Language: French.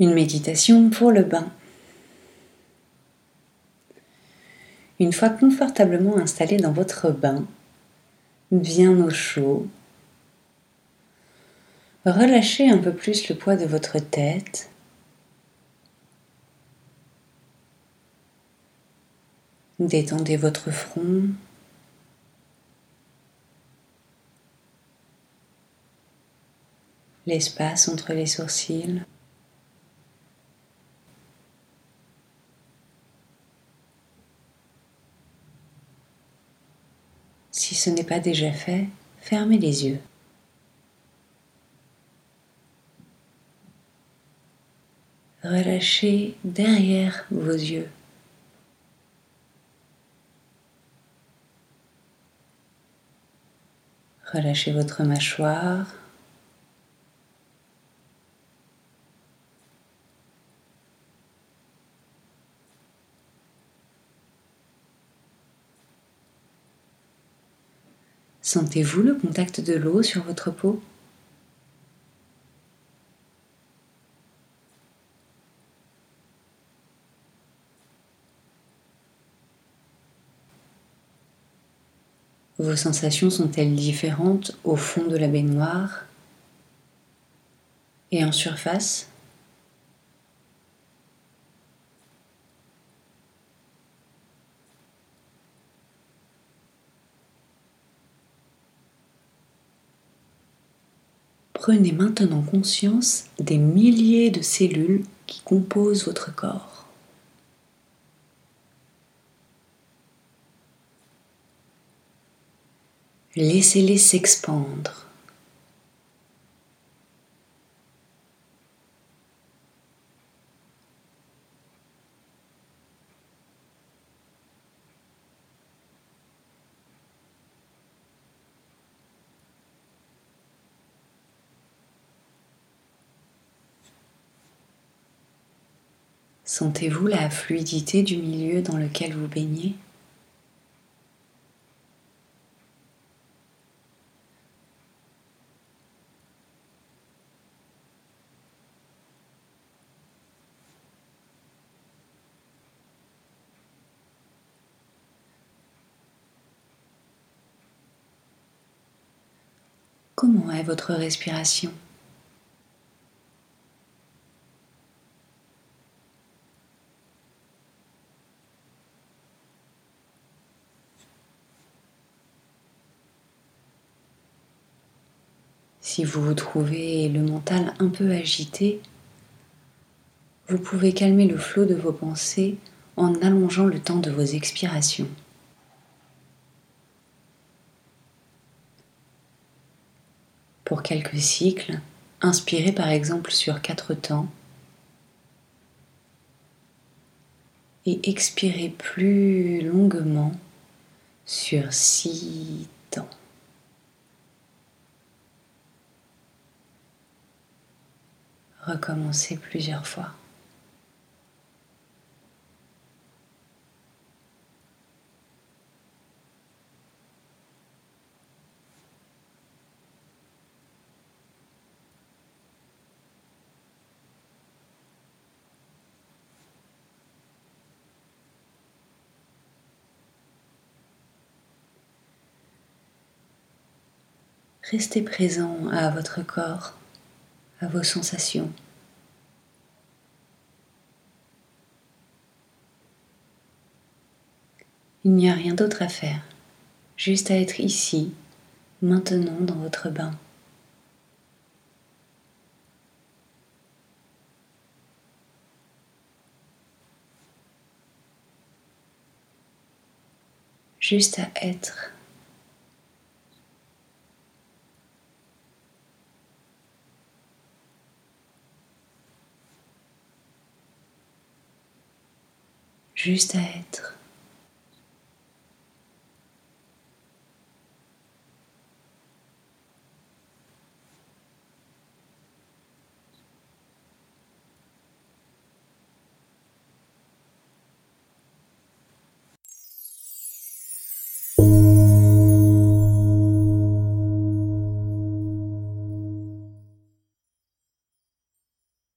Une méditation pour le bain. Une fois confortablement installé dans votre bain, bien au chaud, relâchez un peu plus le poids de votre tête. Détendez votre front. L'espace entre les sourcils. Si ce n'est pas déjà fait, fermez les yeux. Relâchez derrière vos yeux. Relâchez votre mâchoire. Sentez-vous le contact de l'eau sur votre peau? Vos sensations sont-elles différentes au fond de la baignoire et en surface? Prenez maintenant conscience des milliers de cellules qui composent votre corps. Laissez-les s'expandre. Sentez-vous la fluidité du milieu dans lequel vous baignez? Comment est votre respiration? Si vous trouvez le mental un peu agité, vous pouvez calmer le flot de vos pensées en allongeant le temps de vos expirations. Pour quelques cycles, inspirez par exemple sur quatre temps et expirez plus longuement sur six temps. Recommencer plusieurs fois. Restez présent à votre corps à vos sensations. Il n'y a rien d'autre à faire, juste à être ici, maintenant dans votre bain. Juste à être juste à être.